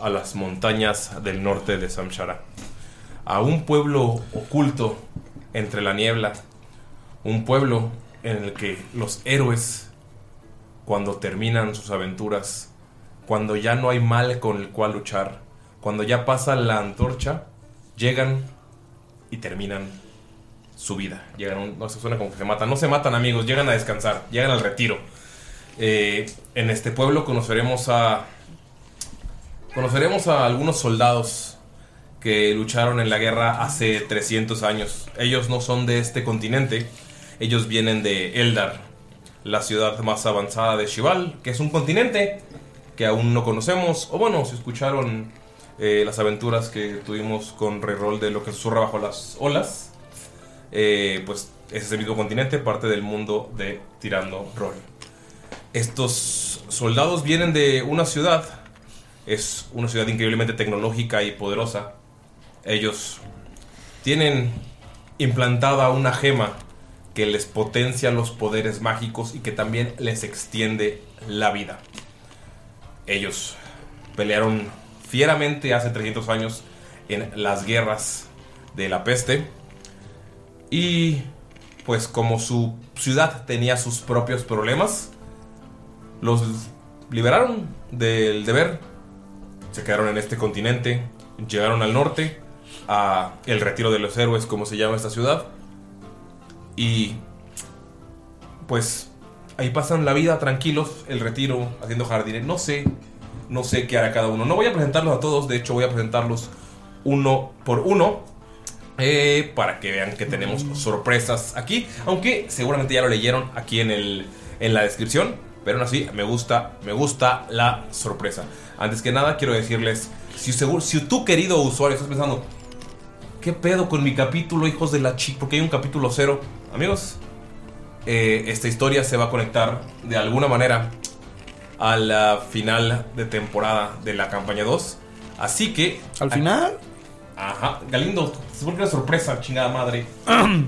A las montañas del norte de Samshara. A un pueblo oculto entre la niebla. Un pueblo en el que los héroes, cuando terminan sus aventuras, cuando ya no hay mal con el cual luchar, cuando ya pasa la antorcha, llegan y terminan su vida. Llegan, no se suena como que se matan, no se matan amigos, llegan a descansar, llegan al retiro. Eh, en este pueblo conoceremos a conoceremos a algunos soldados que lucharon en la guerra hace 300 años. Ellos no son de este continente, ellos vienen de Eldar, la ciudad más avanzada de Shival, que es un continente que aún no conocemos. O bueno, si escucharon eh, las aventuras que tuvimos con Reroll de lo que susurra bajo las olas, eh, pues es ese mismo continente, parte del mundo de Tirando Roll. Estos soldados vienen de una ciudad, es una ciudad increíblemente tecnológica y poderosa. Ellos tienen implantada una gema que les potencia los poderes mágicos y que también les extiende la vida. Ellos pelearon fieramente hace 300 años en las guerras de la peste y pues como su ciudad tenía sus propios problemas, los liberaron del deber, se quedaron en este continente, llegaron al norte, a el retiro de los héroes, como se llama esta ciudad, y pues ahí pasan la vida tranquilos, el retiro, haciendo jardines, no sé, no sé qué hará cada uno. No voy a presentarlos a todos, de hecho voy a presentarlos uno por uno. eh, para que vean que tenemos sorpresas aquí. Aunque seguramente ya lo leyeron aquí en, el, en la descripción. Pero aún así, me gusta, me gusta la sorpresa. Antes que nada, quiero decirles: si, seguro, si tú, querido usuario, estás pensando, ¿qué pedo con mi capítulo, hijos de la chica? Porque hay un capítulo cero. Amigos, eh, esta historia se va a conectar de alguna manera a la final de temporada de la campaña 2. Así que. ¿Al final? Ajá. Galindo, se vuelve una sorpresa, chingada madre.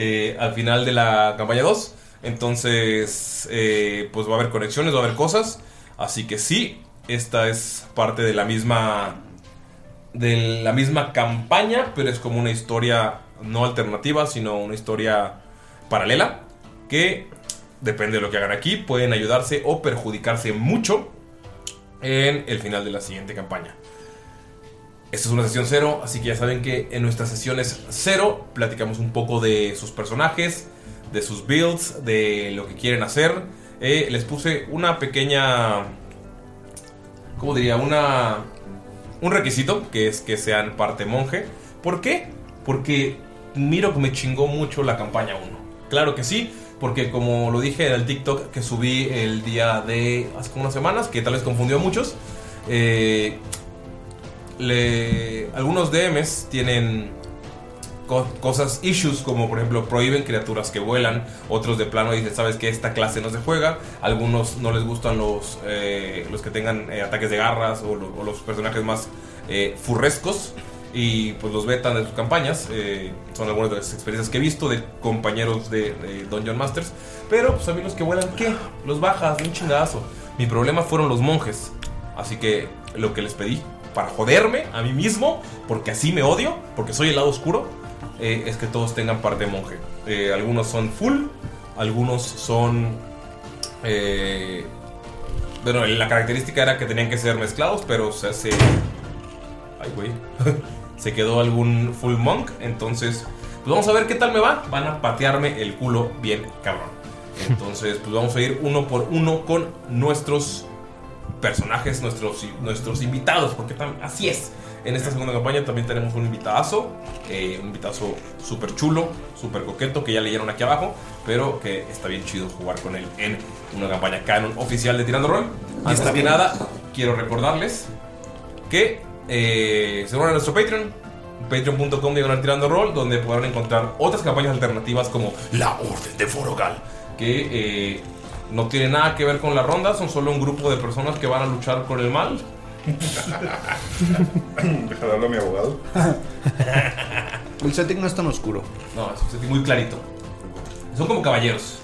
Eh, al final de la campaña 2. Entonces, eh, pues va a haber conexiones, va a haber cosas. Así que sí, esta es parte de la misma. De la misma campaña, pero es como una historia no alternativa, sino una historia paralela. Que depende de lo que hagan aquí, pueden ayudarse o perjudicarse mucho en el final de la siguiente campaña. Esta es una sesión cero, así que ya saben que en nuestras sesiones cero platicamos un poco de sus personajes, de sus builds, de lo que quieren hacer. Eh, les puse una pequeña... ¿Cómo diría? Una... Un requisito, que es que sean parte monje. ¿Por qué? Porque miro que me chingó mucho la campaña 1. Claro que sí, porque como lo dije en el TikTok que subí el día de hace como unas semanas, que tal vez confundió a muchos, eh, le- algunos DMs tienen co- cosas, issues, como por ejemplo prohíben criaturas que vuelan, otros de plano dicen, sabes que esta clase no se juega, algunos no les gustan los, eh, los que tengan eh, ataques de garras o, lo- o los personajes más eh, furrescos y pues los vetan de sus campañas, son algunas de las experiencias que he visto de compañeros de, de Dungeon Masters, pero pues a mí los que vuelan, ¿qué? Los bajas un chingazo. Mi problema fueron los monjes, así que lo que les pedí para joderme a mí mismo, porque así me odio, porque soy el lado oscuro, eh, es que todos tengan parte monje. Eh, algunos son full, algunos son... eh, bueno, la característica era que tenían que ser mezclados, pero se. Ay, güey. se quedó algún full monk, entonces... Pues vamos a ver qué tal me va. Van a patearme el culo bien cabrón. Entonces, pues vamos a ir uno por uno con nuestros personajes, nuestros, nuestros invitados, porque así es. En esta segunda campaña también tenemos un invitadazo, eh, un invitazo súper chulo, súper coqueto, que ya leyeron aquí abajo, pero que está bien chido jugar con él en una campaña canon oficial de Tirando Roll. Antes que nada, quiero recordarles que eh, se unan a nuestro Patreon, patreon.com diagonal tirando roll, donde podrán encontrar otras campañas alternativas como La Orden de Forogal, que eh, no tiene nada que ver con la ronda, son solo un grupo de personas que van a luchar con el mal. Déjale hablar a mi abogado. El setting no es tan oscuro. No, es un setting muy clarito. Son como caballeros,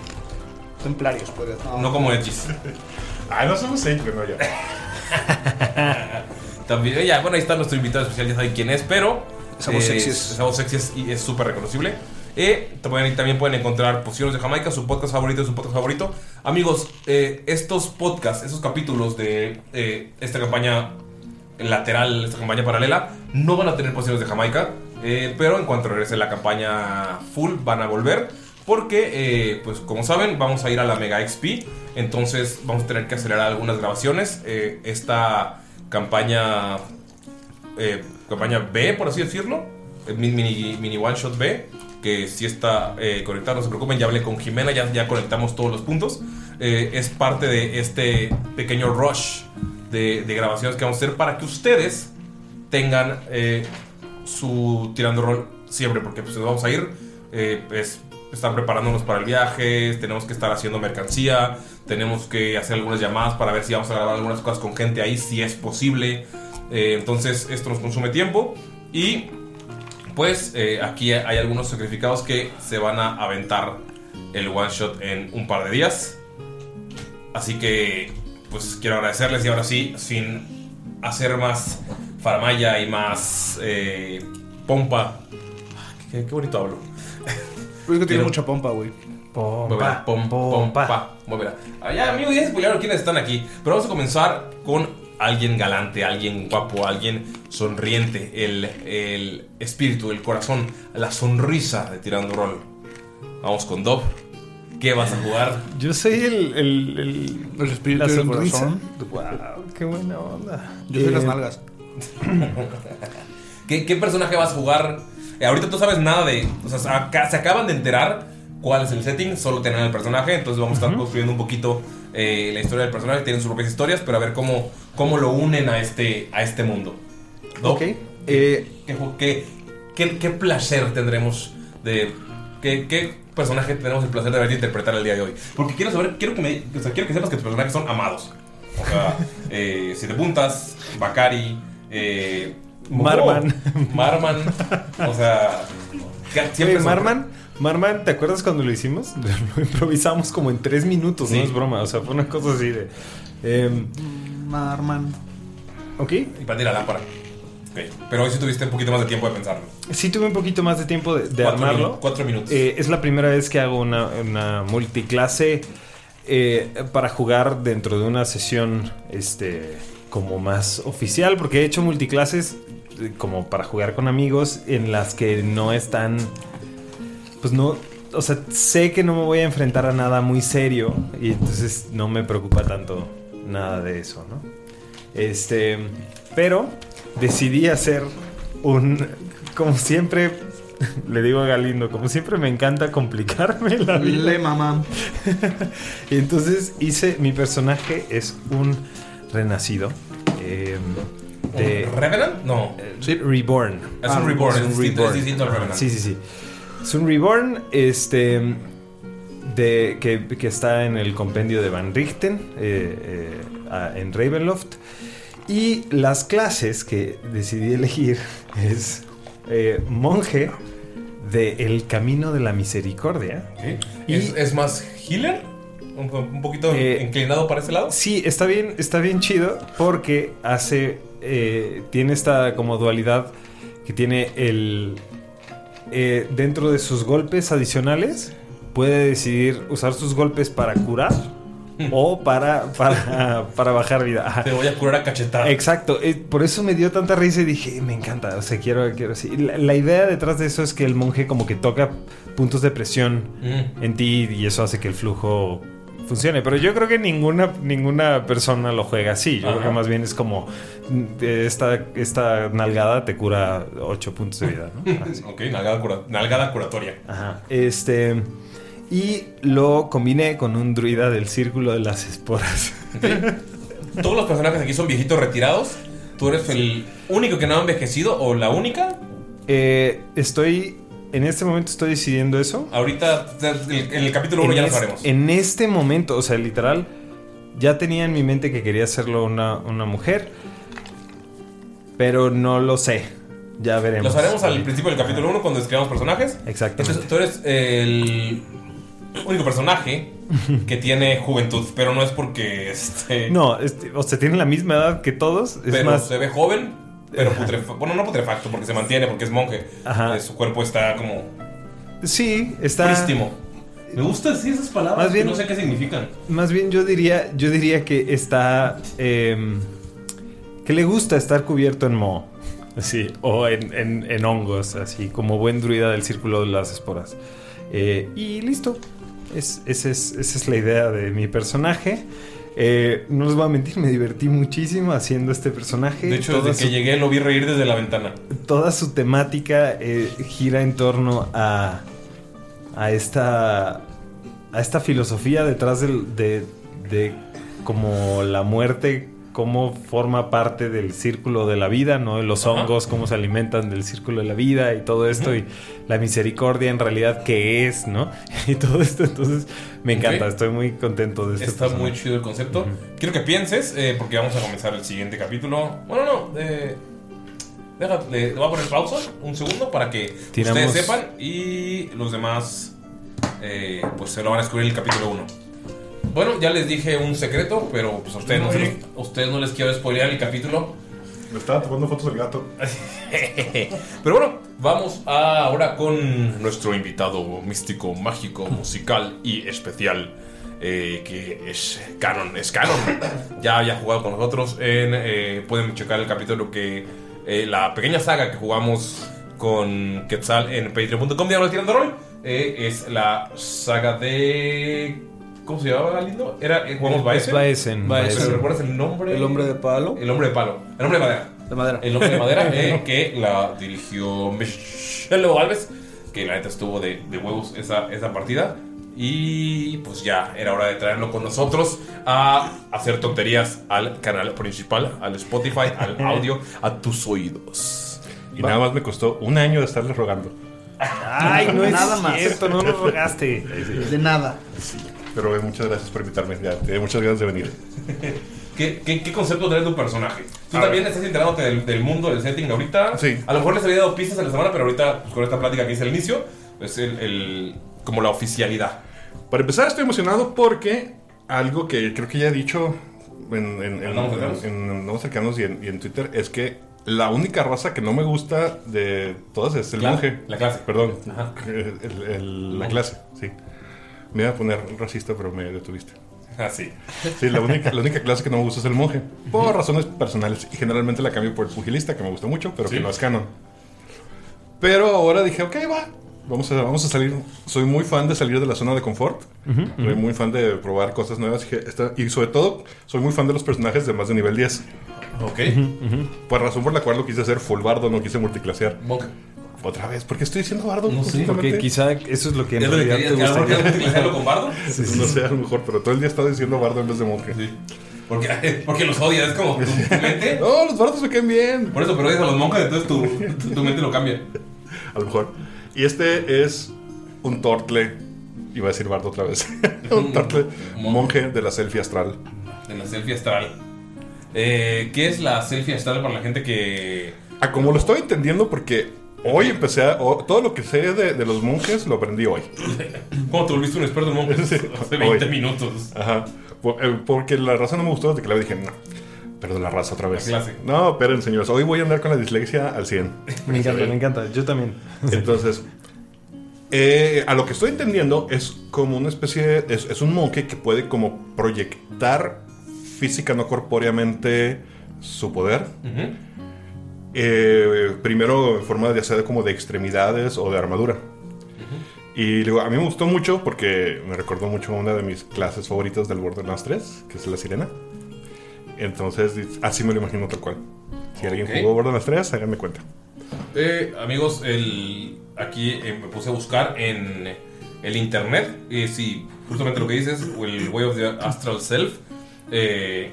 Templarios, pues. no como edgys. Ah, no somos pero no ya. También, ya, bueno, ahí está nuestro invitado especial, ya saben quién es, pero. Esa voz eh, sexy es- Esa voz sexy es- y es súper reconocible. Eh, también, pueden encontrar Pociones de Jamaica, su podcast favorito, su podcast favorito. Amigos, eh, estos podcasts, esos capítulos de eh, esta campaña lateral, esta campaña paralela, no van a tener Pociones de Jamaica. eh, pero en cuanto regrese la campaña full, van a volver. Porque, pues como saben, vamos a ir a la Mega XP. Entonces vamos a tener que acelerar algunas grabaciones. Esta campaña campaña B, por así decirlo, eh, mi- mini, mini one shot B, que si está eh, no se preocupen, ya hablé con Jimena, ya, ya conectamos todos los puntos. Eh, es parte de este pequeño rush de, de grabaciones que vamos a hacer para que ustedes tengan eh, su tirando rol siempre, porque pues nos vamos a ir, eh, es estar preparándonos para el viaje, tenemos que estar haciendo mercancía, tenemos que hacer algunas llamadas para ver si vamos a grabar algunas cosas con gente ahí, si es posible. Eh, entonces esto nos consume tiempo y pues eh, aquí hay algunos sacrificados que se van a aventar el one shot en un par de días. Así que pues quiero agradecerles y ahora sí, sin hacer más faramaya y más eh, pompa. Qué, qué bonito hablo. Pero es que tiene mucha pompa, güey. Muévela, pom, pompa. Muévela. Ah, ya, amigo, ya spoilearon quiénes están aquí. Pero vamos a comenzar con alguien galante, alguien guapo, alguien sonriente. El, el espíritu, el corazón, la sonrisa de Tirando Roll. Vamos con Dob. ¿Qué vas a jugar? Yo soy el. el, el, El espíritu la del sonrisa. corazón. Wow, qué buena onda. Yo soy Eh, las nalgas. ¿Qué, qué personaje vas a jugar? Eh, ahorita tú sabes nada de. O sea, se aca- se acaban de enterar cuál es el setting, solo tienen el personaje, entonces vamos a estar construyendo un poquito eh, la historia del personaje, tienen sus propias historias, pero a ver cómo, cómo lo unen a este, a este mundo. ¿No? Ok. Eh, ¿Qué, ju- qué, qué- qué placer tendremos de. ¿Qué, qué personaje tenemos el placer de verte interpretar el día de hoy? Porque quiero saber, quiero que, me, o sea, quiero que sepas que tus personajes son amados. O sea, eh, Siete Puntas, Bakari, eh, Marman. Marman. O sea, siempre son- Marman, Marman, ¿te acuerdas cuando lo hicimos? Lo improvisamos como en tres minutos, Sí. no es broma. O sea, fue una cosa así de. em, Marman. ok. Y para la lámpara. Ok, Pero hoy sí tuviste un poquito más de tiempo de pensarlo. Sí, tuve un poquito más de tiempo de, de Cuatro armarlo. minu- cuatro minutos. Eh, es la primera vez que hago una, una multiclase eh, para jugar dentro de una sesión este, como más oficial, porque he hecho multiclases eh, como para jugar con amigos en las que no están, pues no, o sea, sé que no me voy a enfrentar a nada muy serio y entonces no me preocupa tanto nada de eso, ¿no? Este, pero decidí hacer un, como siempre, le digo a Galindo, como siempre me encanta complicarme la vida. Le mamá. y entonces hice, mi personaje es un renacido. eh, de, ¿Un Revenant? No. Sí, Reborn. Es un Reborn, es distinto- es distinto al Revenant. Sí, sí, sí. Es un Reborn, este, de, que, que está en el compendio de Van Richten, eh, eh, a- en Ravenloft. Y las clases que decidí elegir es eh, monje de El Camino de la Misericordia. Y ¿Es, es más healer? ¿Un, un poquito inclinado para ese lado? Sí, está bien, está bien chido porque hace. tiene esta como dualidad que tiene el. Eh, dentro de sus golpes adicionales, puede decidir usar sus golpes para curar o para, para, para bajar vida. Ajá. Te voy a curar a cachetada. Exacto, eh, por eso me dio tanta risa y dije, me encanta, o sea, quiero, quiero así. La, la idea detrás de eso es que el monje como que toca puntos de presión Mm. en ti y eso hace que el flujo funcione. Pero yo creo que ninguna, ninguna persona lo juega así. Yo Ajá. creo que más bien es como mm, esta, esta nalgada te cura 8 puntos de vida, ¿no? ok, nalgada, cura- nalgada curatoria. Ajá. Este. Y lo combiné con un druida del círculo de las esporas. Todos los personajes aquí son viejitos retirados. ¿Tú eres el único que no ha envejecido o la única? Eh, estoy. En este momento estoy decidiendo eso. Ahorita, en el capítulo 1 En ya lo sabremos. En este momento, o sea, literal, ya tenía en mi mente que quería hacerlo una, una mujer. Pero no lo sé. Ya veremos. Lo sabremos al principio del capítulo 1 cuando describamos personajes. Exactamente. Entonces, tú eres el único personaje que tiene juventud, pero no es porque este, No, este, o sea, tienen la misma edad que todos. Es pero más, se ve joven, pero putrefacto. Bueno, no putrefacto porque se mantiene, porque es monje. Ajá. Eh, Su cuerpo está como sí, está. prístimo. Me gustan sí esas palabras Más bien- que no sé qué significan. Más bien yo diría, yo diría que está, em, que le gusta estar cubierto en moho, así, o en, en- en hongos, así, como buen druida del círculo de las esporas. Eh, y listo, es, esa es, esa es la idea de mi personaje. Eh, no les voy a mentir, me divertí muchísimo haciendo este personaje. De hecho, Toda desde que llegué lo vi reír desde la ventana. toda su temática eh, gira en torno a, a esta a esta filosofía detrás del- de, de como la muerte cómo forma parte del círculo de la vida, ¿no? Los Ajá. hongos, cómo se alimentan del círculo de la vida y todo esto, y la misericordia en realidad qué es, ¿no? Y todo esto, entonces me encanta, estoy muy contento de este Está muy chido el concepto. Quiero que pienses, eh, porque vamos a comenzar el siguiente capítulo. Bueno, no, eh, déjate, le voy a poner pausa un segundo para que Tiramos- ustedes sepan y los demás, eh, pues se lo van a descubrir en el capítulo 1. Bueno, ya les dije un secreto, pero pues a ustedes no, se los- a ustedes no les quiero spoilear el capítulo. Me estaba tomando fotos del gato. Pero bueno, vamos a- ahora con nuestro invitado místico, mágico, musical y especial. eh, que es Canon, es Canon. Ya había jugado con nosotros. En, eh, pueden checar el capítulo que. eh, la pequeña saga que jugamos con Quetzal en patreon.com. Diagonal tirando rol. eh, es la saga de. ¿Cómo se llamaba, lindo? Era, eh, jugamos Es Baesen. Baesen. ¿Recuerdas el nombre? El hombre de palo. El hombre de palo. El hombre de madera. De madera. El hombre de madera, eh, que la dirigió Michelle Alves, que la neta estuvo de, de huevos esa, esa partida. Y pues ya era hora de traerlo con nosotros a hacer tonterías al canal principal, al Spotify, al audio, a tus oídos. Y nada más me costó un año de estarles rogando. Ay, no es Nada más. cierto, no nos rogaste. De nada. Pero muchas gracias por invitarme. Ya, tenía muchas ganas de venir. ¿Qué, qué, qué concepto trae tu personaje? Tú A también ver. estás enterándote del, del mundo, del setting ahorita. Sí. A lo mejor les había dado pistas en la semana, pero ahorita, pues, con esta plática que hice al inicio, es el, el- como la oficialidad. Para empezar, estoy emocionado porque algo que creo que ya he dicho en, en, en, ¿Andamos cercanos? en- en Andamos cercanos y en, y en Twitter es que la única raza que no me gusta de todas es el Cla- monje. la clase. Perdón. Ajá. El- el- el- la clase, sí. Me iba a poner racista, pero me detuviste. Así. Sí, la única, la única clase que no me gusta es el monje. Por razones personales. Y generalmente la cambio por el pugilista, que me gusta mucho, pero Sí. que no es canon. Pero ahora dije, ok, va. Vamos a, vamos a salir. Soy muy fan de salir de la zona de confort. Ujú, Soy ujú. muy fan de probar cosas nuevas. Y sobre todo, soy muy fan de los personajes de más de nivel 10. Ok. Por razón por la cual lo quise hacer full bardo, no quise multiclasear. Monje. Otra vez, ¿por qué estoy diciendo bardo? No sé, porque quizá eso es lo que en ¿Es lo que realidad te que a mejor gustaría. con bardo? Sí, sí, no sé, a lo mejor, pero todo el día he estado diciendo bardo en vez de monje. Sí. Porque, porque los odias, es como tu, tu mente. No, los bardos me quedan bien. Por eso, pero odias a los monjes, entonces tu, tu, tu mente lo cambia. A lo mejor. Y este es un tortle. Iba a decir bardo otra vez. un tortle monje de la selfie astral. De la selfie astral. Eh, ¿Qué es la selfie astral para la gente que. Ah, como lo estoy entendiendo, porque hoy empecé a. o- todo lo que sé de, de los monjes lo aprendí hoy. ¿Cómo te volviste un experto en monjes? Sí, Hace 20 hoy. minutos. Por- eh, Porque la raza no me gustó desde que la vi, dije, no. Perdón la raza otra vez. La clase. No, esperen, señores. Hoy voy a andar con la dislexia al 100. Me encanta, me encanta. Yo también. Entonces, eh, a lo que estoy entendiendo es como una especie, es, es un monje que puede como proyectar física no corpóreamente su poder. Ujú. Eh, primero en forma de como de extremidades o de armadura. Y digo, a mí me gustó mucho porque me recordó mucho una de mis clases favoritas del Borderlands 3, que es la sirena. Entonces, así me lo imagino tal cual. Si alguien Ok. jugó Borderlands 3, háganme cuenta. Eh, amigos, el, aquí eh, me puse a buscar en el internet. Si justamente lo que dices, el Way of the Astral Self eh,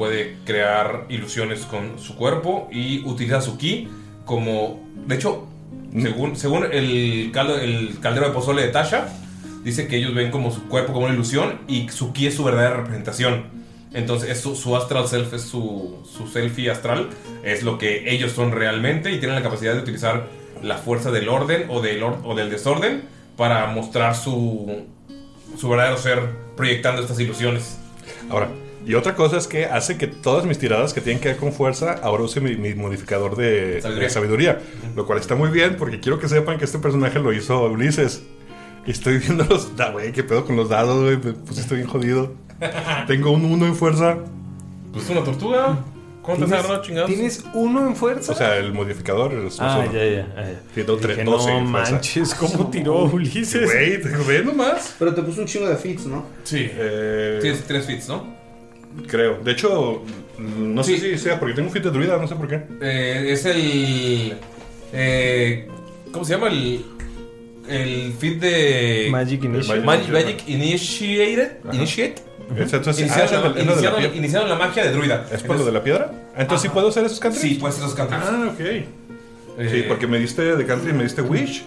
puede crear ilusiones con su cuerpo y utiliza su ki como. De hecho, según, según el, caldo, el caldero de pozole de Tasha, dice que ellos ven como su cuerpo como una ilusión y su ki es su verdadera representación. Entonces, es su, su astral self es su, su selfie astral, es lo que ellos son realmente y tienen la capacidad de utilizar la fuerza del orden o del, or- o del desorden para mostrar su, su verdadero ser proyectando estas ilusiones. Ahora, y otra cosa es que hace que todas mis tiradas que tienen que ver con fuerza, ahora use mi, mi modificador de Sabiduría. de sabiduría. Lo cual está muy bien porque quiero que sepan que este personaje lo hizo Ulises. Y estoy viendo los... Da, güey, qué pedo con los dados, güey. Me pusiste bien jodido. Tengo un 1 en fuerza. Pues es una tortuga. ¿Cómo te has ¿Tienes, agarrado chingados? ¿Tienes uno en fuerza? O sea, el modificador es Ah, uno. ya, ya, ah, ya. Tengo Dije, tre- 12 no en fuerza. manches, ¿cómo tiró Ulises? Güey, te ve nomás. Pero te puso un chingo de fits, ¿no? Sí. Eh, Tienes tres fits, ¿no? Creo. De hecho, no sé si sea porque tengo un fit de druida, no sé por qué. Eh, es el. eh, ¿Cómo se llama? El. El feed de. Magic Initiate. Magic, Magic Initiated. Initiate. Entonces, ah, Iniciaron, es lo la, de- iniciaron- piedra. iniciaron la magia de druida. ¿Es por lo de la piedra? Ah, Entonces, ¿sí puedo hacer esos cantrips? Sí, puedes hacer los cantrips. Ah, ok. Eh, Sí, porque me diste de country, me diste Wish.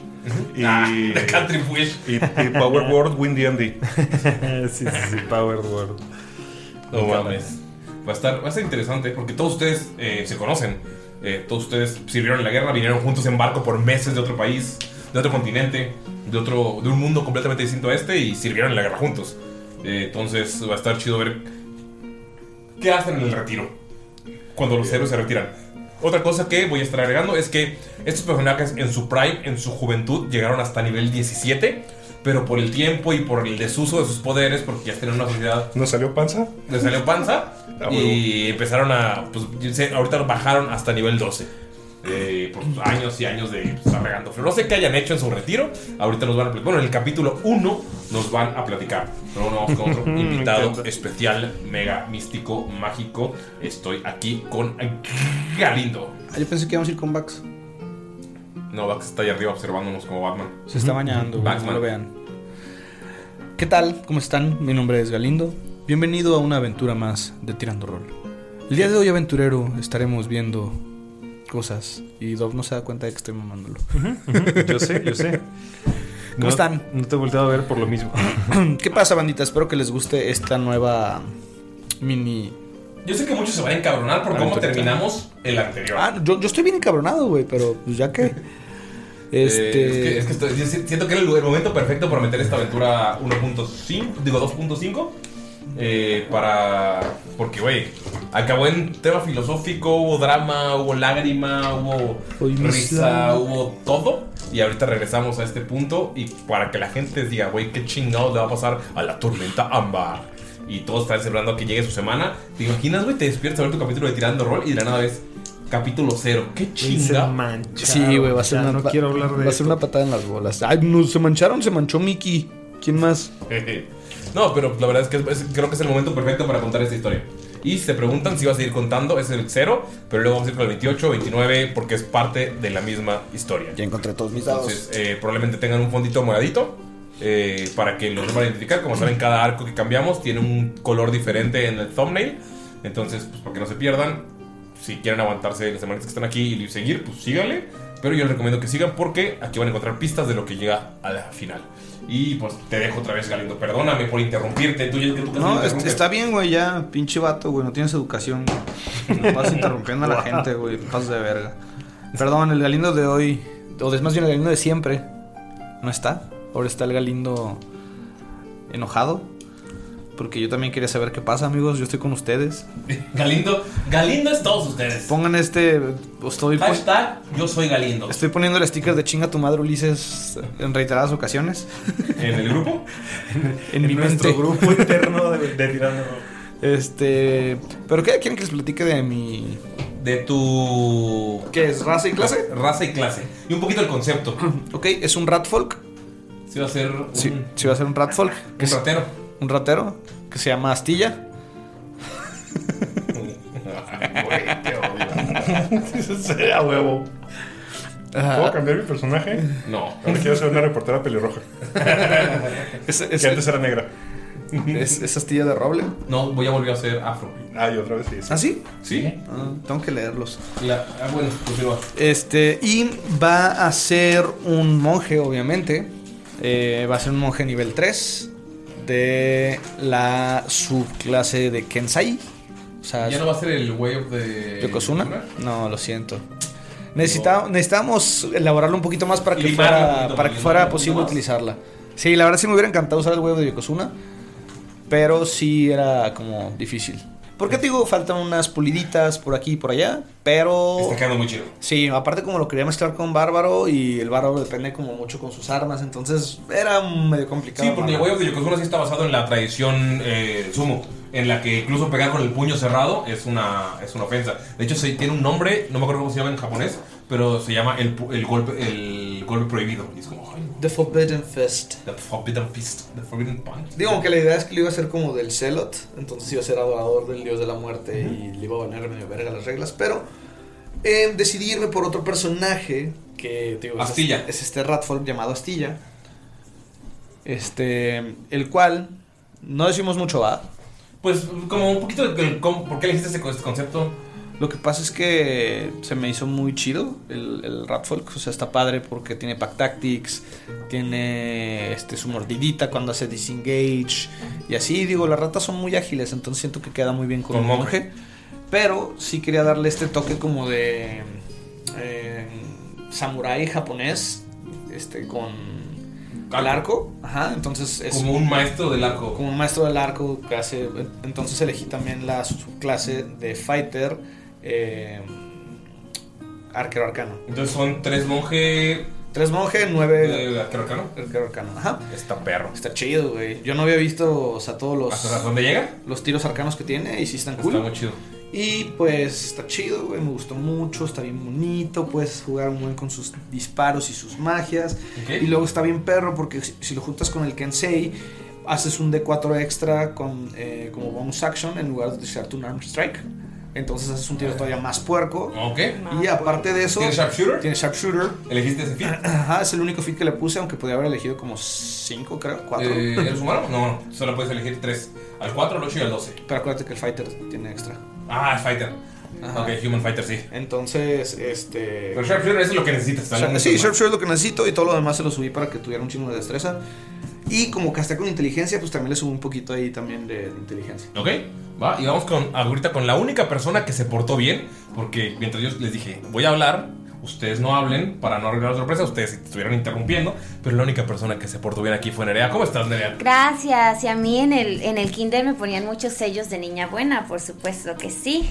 Y, Ah, de Country Wish. y, y Power Word Win D&D. sí, sí, sí, Power Word. No mames. Va a estar, va a estar interesante porque todos ustedes eh, se conocen. Eh, todos ustedes sirvieron en la guerra, vinieron juntos en barco por meses de otro país, de otro continente, de otro, de un mundo completamente distinto a este y sirvieron en la guerra juntos. Eh, entonces va a estar chido ver qué hacen en el retiro cuando los héroes se retiran. Otra cosa que voy a estar agregando es que estos personajes en su prime, en su juventud, llegaron hasta nivel 17, pero por el tiempo y por el desuso de sus poderes, porque ya tienen una sociedad ¿No salió panza? le salió panza Ah, y empezaron a. Pues yo sé, ahorita bajaron hasta nivel 12. eh, por años y años de pues, estar regando. No sé qué hayan hecho en su retiro. Ahorita nos van a platicar. Bueno, en el capítulo 1 nos van a platicar. Pero vamos con otro Me invitado encanta. especial, mega místico, mágico. Estoy aquí con Galindo. Ah, yo pensé que íbamos a ir con Bax. No, Dax está ahí arriba observándonos como Batman. Se está bañando, güey, Baxman. no lo vean. ¿Qué tal? ¿Cómo están? Mi nombre es Galindo. Bienvenido a una aventura más de Tirando Rol. El día de hoy, aventurero, estaremos viendo cosas y Dov no se da cuenta de que estoy mamándolo. Yo sé, yo sé. ¿Cómo No- están? No te he volteado a ver por lo mismo. ¿Qué pasa, bandita? Espero que les guste esta nueva mini... Yo sé que muchos se van a encabronar por cómo Aventurita. terminamos el anterior. Ah, yo, yo estoy bien encabronado, güey, pero pues ya que... Este... Eh, es que, es que estoy- yo si- siento que era el, el momento perfecto para meter esta aventura 1.5, digo 2.5. eh, para. Porque, güey, acabó en tema filosófico, hubo drama, hubo lágrima, hubo Hoy risa, hubo todo. Y ahorita regresamos a este punto. Y para que la gente diga, güey, qué chingados le va a pasar a la tormenta ámbar. y todos están celebrando que llegue su semana. ¿Te imaginas, güey? Te despiertas a ver tu capítulo de Tirando Rol y de la nada ves capítulo cero. ¡Qué chinga! Sí, güey, va a ser Ya una no quiero hablar de Va a ser una patada en las bolas. Ay, no, se mancharon, se manchó Mickey. ¿Quién más? No, pero la verdad es que es- es- creo que es el momento perfecto para contar esta historia. Y si se preguntan si va a seguir contando, es el 0, pero luego vamos a ir con el 28, 29, porque es parte de la misma historia. Ya encontré todos mis dados. Entonces, eh, probablemente tengan un fondito moradito eh, para que los sepan identificar. Como saben, cada arco que cambiamos tiene un color diferente en el thumbnail. Entonces, pues para que no se pierdan, si quieren aguantarse las semanas que están aquí y seguir, pues síganle. Pero yo les recomiendo que sigan porque aquí van a encontrar pistas de lo que llega a la final. Y pues te dejo otra vez, Galindo. Perdóname por interrumpirte. Tú, ya- tú No, es- está bien, güey, ya. Pinche vato, güey. No tienes educación. güey. Vas interrumpiendo a la gente, güey. Pasas de verga. Perdón, el Galindo de hoy, o de- más bien el Galindo de siempre, no está. Ahora está el Galindo enojado. Porque yo también quería saber qué pasa, amigos. Yo estoy con ustedes. Galindo, Galindo es todos ustedes. Pongan este. Estoy, pon- Hashtag yo soy Galindo. estoy poniendo el sticker de chinga tu madre, Ulises, en reiteradas ocasiones. ¿En el grupo? En, mi nuestro mente. grupo interno de, de Tirando. Este. ¿Pero qué? ¿Quieren que les platique de mi. De tu ¿Qué es? ¿Raza y clase? raza y clase. Y un poquito el concepto. Ok, es un ratfolk. Si va a ser un, Sí, sí va a ser un ratfolk. Que un es ratero. Un ratero que se llama Astilla. a huevo. Ajá. ¿Puedo cambiar mi personaje? No. Ahora quiero ser una reportera pelirroja. Es, es- Que antes era negra. es- es Astilla de Roble. No, voy a volver a hacer afro. Ah, y otra vez sí. sí. ¿Ah, sí? ¿Sí? Ah, tengo que leerlos. La- ah, bueno, continúa. Este, y va a ser un monje, obviamente. Eh, va a ser un monje nivel 3 de la subclase de Kensai. O sea, ¿Ya no va a ser el wave de. ¿Yokozuna? No, lo siento. Necesita- necesitamos elaborarlo un poquito más para que Limarlo fuera, poquito para más, que fuera posible utilizarla. Sí, la verdad sí me hubiera encantado usar el huevo de Yokozuna, pero sí era como difícil. ¿Por qué te digo? Faltan unas puliditas por aquí y por allá, pero... Está quedando muy chido. Sí, aparte como lo quería mezclar con Bárbaro y el Bárbaro depende como mucho con sus armas, entonces era medio complicado. Sí, porque el wave de Yokozuna sí está basado en la tradición eh, sumo. En la que incluso pegar con el puño cerrado es una, es una ofensa. De hecho, se, tiene un nombre, no me acuerdo cómo se llama en japonés, pero se llama el, el golpe el golpe prohibido. Y es como. The Forbidden Fist. The Forbidden Fist, The Forbidden Punch. Digo, aunque la idea es que lo iba a hacer como del Celot, entonces iba a ser adorador del dios de la muerte y le iba a banear medio verga las reglas, pero eh, decidí irme por otro personaje que digo, es- Astilla. Es, este Ratfolk llamado Astilla. Este, el cual no decimos mucho va. Pues como un poquito de por qué elegiste este concepto. Lo que pasa es que se me hizo muy chido el, el Ratfolk. O sea, está padre porque tiene Pack Tactics, tiene este, su mordidita cuando hace disengage. Y así, digo, las ratas son muy ágiles, entonces siento que queda muy bien con, un monje. monje. Pero sí quería darle este toque como de eh, samurái japonés, este, con el arco. Ajá, entonces es Como un maestro del arco. como un maestro del arco que hace. Entonces elegí también la subclase de fighter eh, arquero arcano. Entonces son tres monje Tres monje, nueve de arquero arcano. arquero arcano. Ajá. Está perro. Está chido, güey. Yo no había visto, o sea, todos ¿Hasta los, dónde llega? los tiros arcanos que tiene y sí están Está cool. muy chido. Y pues está chido, güey. Me gustó mucho, está bien bonito. Puedes jugar un buen con sus disparos y sus magias. Y luego está bien perro porque si, si lo juntas con el Kensei, haces un D4 extra con, eh, como bonus action en lugar de utilizar un arm strike. Entonces haces un tiro todavía más puerco. Ok. Y aparte de eso, ¿Tiene sharpshooter? tiene sharpshooter. ¿Elegiste ese fit? Ajá, es el único fit que le puse, aunque podía haber elegido como 5, creo, 4. Eh, ¿Eres humano? No, no. Solo puedes elegir tres. Al 4, al 8 y al 12. Pero acuérdate que el fighter tiene extra. Ah, es Fighter. Ajá. Ok, Human Fighter, sí. Entonces, este. Pero Sharpshooter es lo que necesitas. También. sí, Sharpshooter es lo que necesito y todo lo demás se lo subí para que tuviera un chingo de destreza. Y como casté con inteligencia, pues también le subí un poquito ahí también de, de inteligencia. Ok, va. Y vamos con ahorita con la única persona que se portó bien. Porque mientras yo les dije, voy a hablar, ustedes no hablen para no arreglar la sorpresa. Ustedes estuvieron interrumpiendo. Pero la única persona que se portó bien aquí fue Nerea. ¿Cómo estás, Nerea? Gracias. Y a mí en el, en el kinder me ponían muchos sellos de niña buena, por supuesto que sí.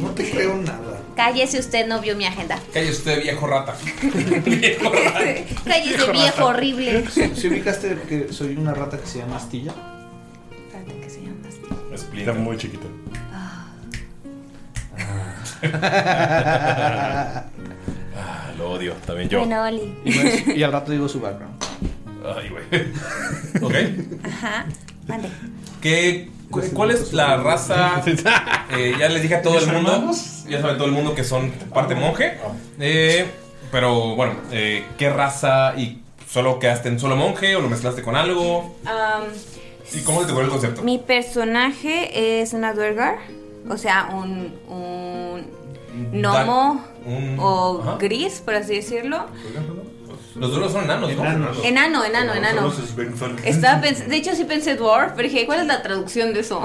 No te creo nada. Cállese, usted no vio mi agenda. Calle usted, viejo rata. viejo rata. Cállese, viejo horrible. ¿Sí ubicaste que soy una rata que se llama Astilla? Está muy chiquita. Ah, lo odio, también yo. Bueno, Oli. Y, al rato digo su background. Ay, güey. ok. Ajá. Mande. ¿Qué, cu- ¿Cuál es la raza? Eh, ya les dije a todo el mundo. Ya sabe todo el mundo que son parte monje. Eh, pero bueno, eh, ¿qué raza? ¿Y solo quedaste en solo monje o lo mezclaste con algo? Am, ¿Y cómo se te ocurrió el concepto? mi personaje es una Duergar. O sea, un, un gnomo Un- o ajá. gris, por así decirlo. Los duros son enanos, ¿no? Enano, enano, enano. Estaba pens- de hecho sí pensé dwarf, pero dije, ¿cuál es la traducción de eso?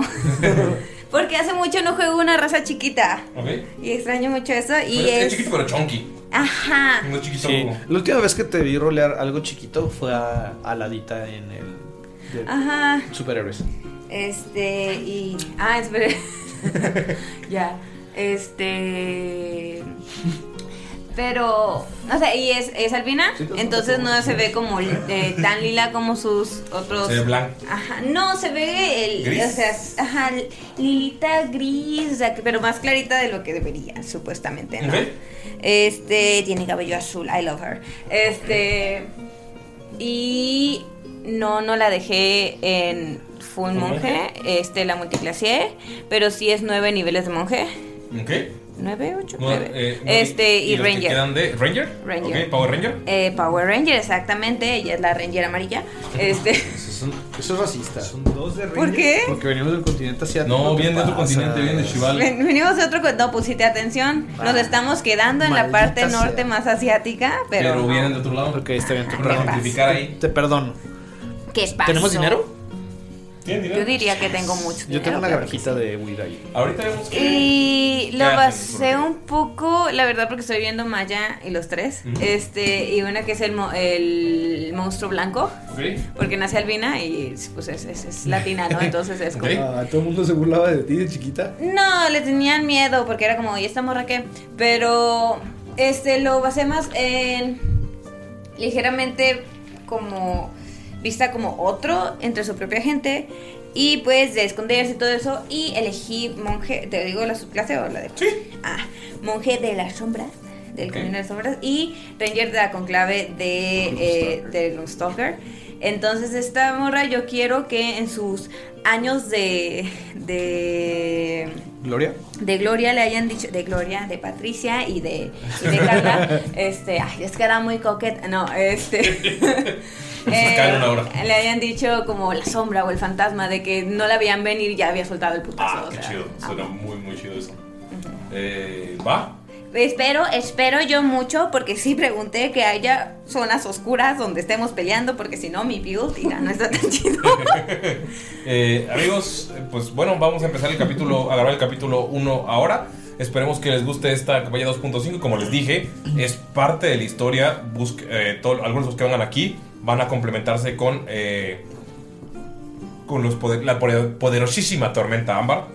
Porque hace mucho no juego una raza chiquita. Ok. Y extraño mucho eso. Y Pero es, es chiquito pero chunky. Ajá. No es chiquito. Sí. La última vez que te vi rolear algo chiquito fue a, a Ladita en el. De Ajá. Superhéroes. Este. Y. Ah, espere. ya. Este. Pero, no sé, y es, es albina, entonces no se ve como eh, tan lila como sus otros. Se ve blanco. Ajá, no, se ve el. ¿Gris? O sea, ajá, lilita gris, o sea, que- pero más clarita de lo que debería, supuestamente, ¿no? Ok. Este, tiene cabello azul, I love her. Este. Y no, no la dejé en full ¿Full monje, este, la multiclaseé, pero sí es nueve niveles de monje. Ok. ¿Nueve, ocho? No, nueve. eh, no, este, y, los que Ranger. quedan de Ranger. Ranger. Power Ranger. Eh, Power Ranger, exactamente. Ella es la Ranger amarilla. Este. Eso es racista. Son dos de ¿Por qué? Porque venimos del continente asiático. No, ¿qué vienen de otro continente, vienen de Shival. Ven- Venimos de otro. co- No, pusiste atención. Nos estamos quedando en la parte sea. norte más asiática, pero. Pero no. vienen de otro lado. Ok, está bien. Te. Te perdono. ¿Qué pasó? ¿Tenemos dinero? ¿Tienen Yo diría que tengo mucho dinero. Yo tengo una que granjita de weed ahí. Ahorita vemos que. Y lo basé un poco, la verdad, porque estoy viendo Maya y los tres. Este, y una que es el, mo- el monstruo blanco, Ok. porque nace albina y pues es, es, es latina, ¿no? Entonces es como. Ah, todo el mundo se burlaba de ti de chiquita. No, le tenían miedo porque era como, ¿y esta morra qué? Pero este lo basé más en ligeramente como vista como otro entre su propia gente y pues de esconderse y todo eso y elegí monje, te digo la subclase o la de Sí. Ah, monje de las sombras del camino de las sombras y ranger de la conclave de eh, de Stalker. Entonces esta morra yo quiero que en sus años de de Gloria. de Gloria le hayan dicho, de Gloria, de Patricia y de, y de Carla, este, ay, es que era muy coqueta, no, este, hora. le hayan dicho como la sombra o el fantasma de que no la veían venir y ya había soltado el putazo. Ah, o qué sea, chido. ah. Suena muy, muy chido eso. Eh, ¿Va? Espero, espero yo mucho porque sí pregunté que haya zonas oscuras donde estemos peleando porque si no mi build ya no está tan chido. Eh, amigos, pues bueno, vamos a empezar el capítulo, a grabar el capítulo 1 ahora. Esperemos que les guste esta campaña 2.5. Como les dije, es parte de la historia. Busque- eh, todo- algunos de los que vengan aquí van a complementarse con, eh, con los poder- la poder- poderosísima tormenta ámbar.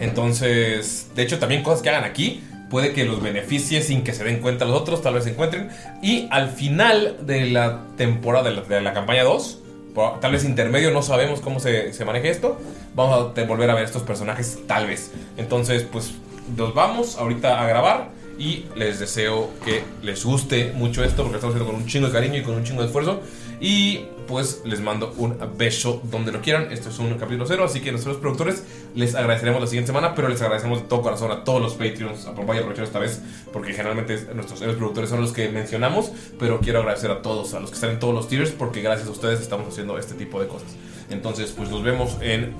Entonces, de hecho, también cosas que hagan aquí puede que los beneficie sin que se den cuenta los otros, tal vez se encuentren. Y al final de la temporada, de la, campaña 2, por- tal vez intermedio, no sabemos cómo se, se maneja esto, vamos a volver a ver estos personajes, tal vez. Entonces, pues nos vamos ahorita a grabar y les deseo que les guste mucho esto, porque lo estamos haciendo con un chingo de cariño y con un chingo de esfuerzo. Y pues les mando un beso donde lo quieran. Esto es un capítulo cero, así que nosotros productores les agradeceremos la siguiente semana, pero les agradecemos de todo corazón a todos los Patreons. Voy a aprovechar esta vez porque generalmente es- nuestros héroes productores son los que mencionamos, pero quiero agradecer a todos, a los que están en todos los tiers, porque gracias a ustedes estamos haciendo este tipo de cosas. Entonces, pues nos vemos en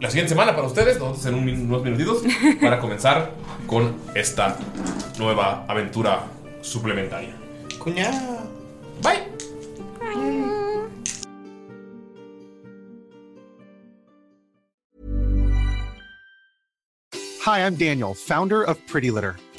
la siguiente semana para ustedes, nosotros en un min- unos minutitos, para comenzar con esta nueva aventura suplementaria. Cuñada. Bye. Hi, I'm Daniel, founder of Pretty Litter.